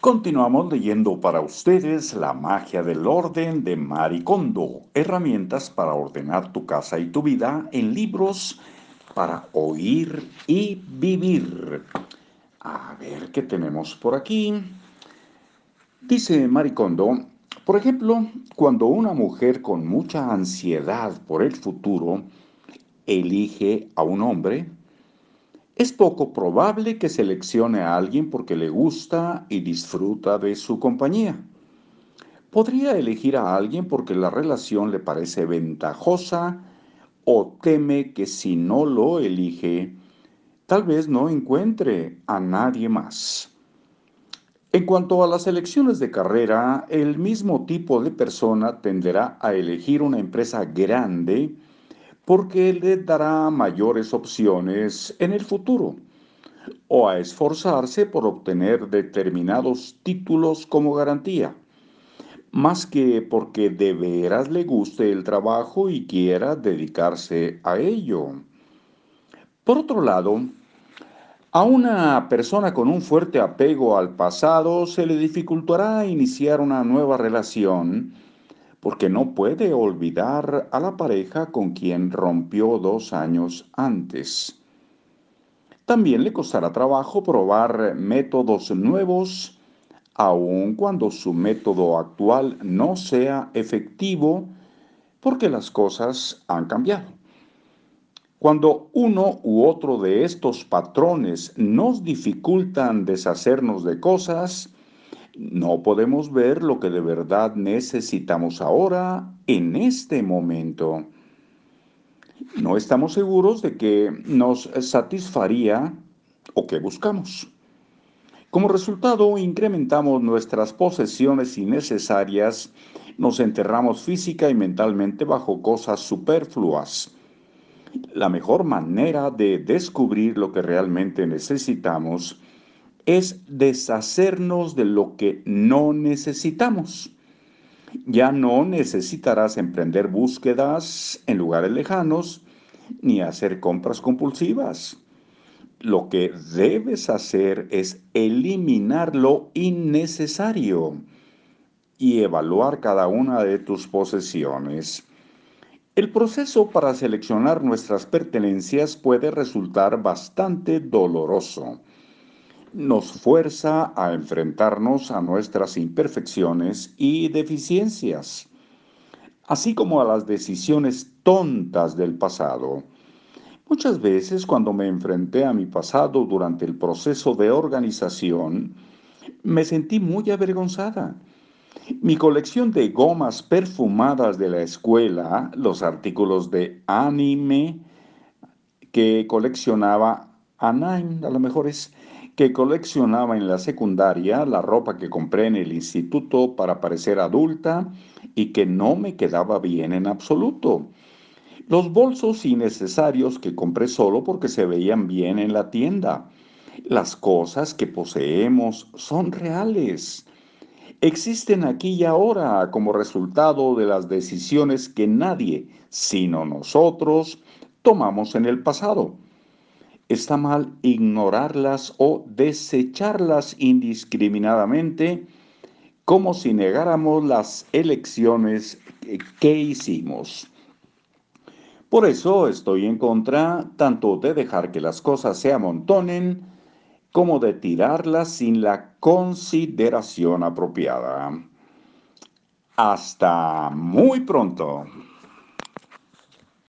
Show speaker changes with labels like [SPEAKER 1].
[SPEAKER 1] Continuamos leyendo para ustedes La magia del orden de Maricondo, herramientas para ordenar tu casa y tu vida en libros para oír y vivir. A ver qué tenemos por aquí. Dice Maricondo, por ejemplo, cuando una mujer con mucha ansiedad por el futuro elige a un hombre, es poco probable que seleccione a alguien porque le gusta y disfruta de su compañía. Podría elegir a alguien porque la relación le parece ventajosa o teme que si no lo elige, tal vez no encuentre a nadie más. En cuanto a las elecciones de carrera, el mismo tipo de persona tenderá a elegir una empresa grande, porque le dará mayores opciones en el futuro o a esforzarse por obtener determinados títulos como garantía, más que porque de veras le guste el trabajo y quiera dedicarse a ello. Por otro lado, a una persona con un fuerte apego al pasado se le dificultará iniciar una nueva relación porque no puede olvidar a la pareja con quien rompió dos años antes. También le costará trabajo probar métodos nuevos, aun cuando su método actual no sea efectivo, porque las cosas han cambiado. Cuando uno u otro de estos patrones nos dificultan deshacernos de cosas, no podemos ver lo que de verdad necesitamos ahora, en este momento. No estamos seguros de que nos satisfaría o que buscamos. Como resultado, incrementamos nuestras posesiones innecesarias, nos enterramos física y mentalmente bajo cosas superfluas. La mejor manera de descubrir lo que realmente necesitamos es deshacernos de lo que no necesitamos. Ya no necesitarás emprender búsquedas en lugares lejanos ni hacer compras compulsivas. Lo que debes hacer es eliminar lo innecesario y evaluar cada una de tus posesiones. El proceso para seleccionar nuestras pertenencias puede resultar bastante doloroso nos fuerza a enfrentarnos a nuestras imperfecciones y deficiencias, así como a las decisiones tontas del pasado. Muchas veces cuando me enfrenté a mi pasado durante el proceso de organización, me sentí muy avergonzada. Mi colección de gomas perfumadas de la escuela, los artículos de anime que coleccionaba Anaim, a lo mejor es que coleccionaba en la secundaria, la ropa que compré en el instituto para parecer adulta y que no me quedaba bien en absoluto. Los bolsos innecesarios que compré solo porque se veían bien en la tienda. Las cosas que poseemos son reales. Existen aquí y ahora como resultado de las decisiones que nadie, sino nosotros, tomamos en el pasado está mal ignorarlas o desecharlas indiscriminadamente como si negáramos las elecciones que hicimos. Por eso estoy en contra tanto de dejar que las cosas se amontonen como de tirarlas sin la consideración apropiada. Hasta muy pronto.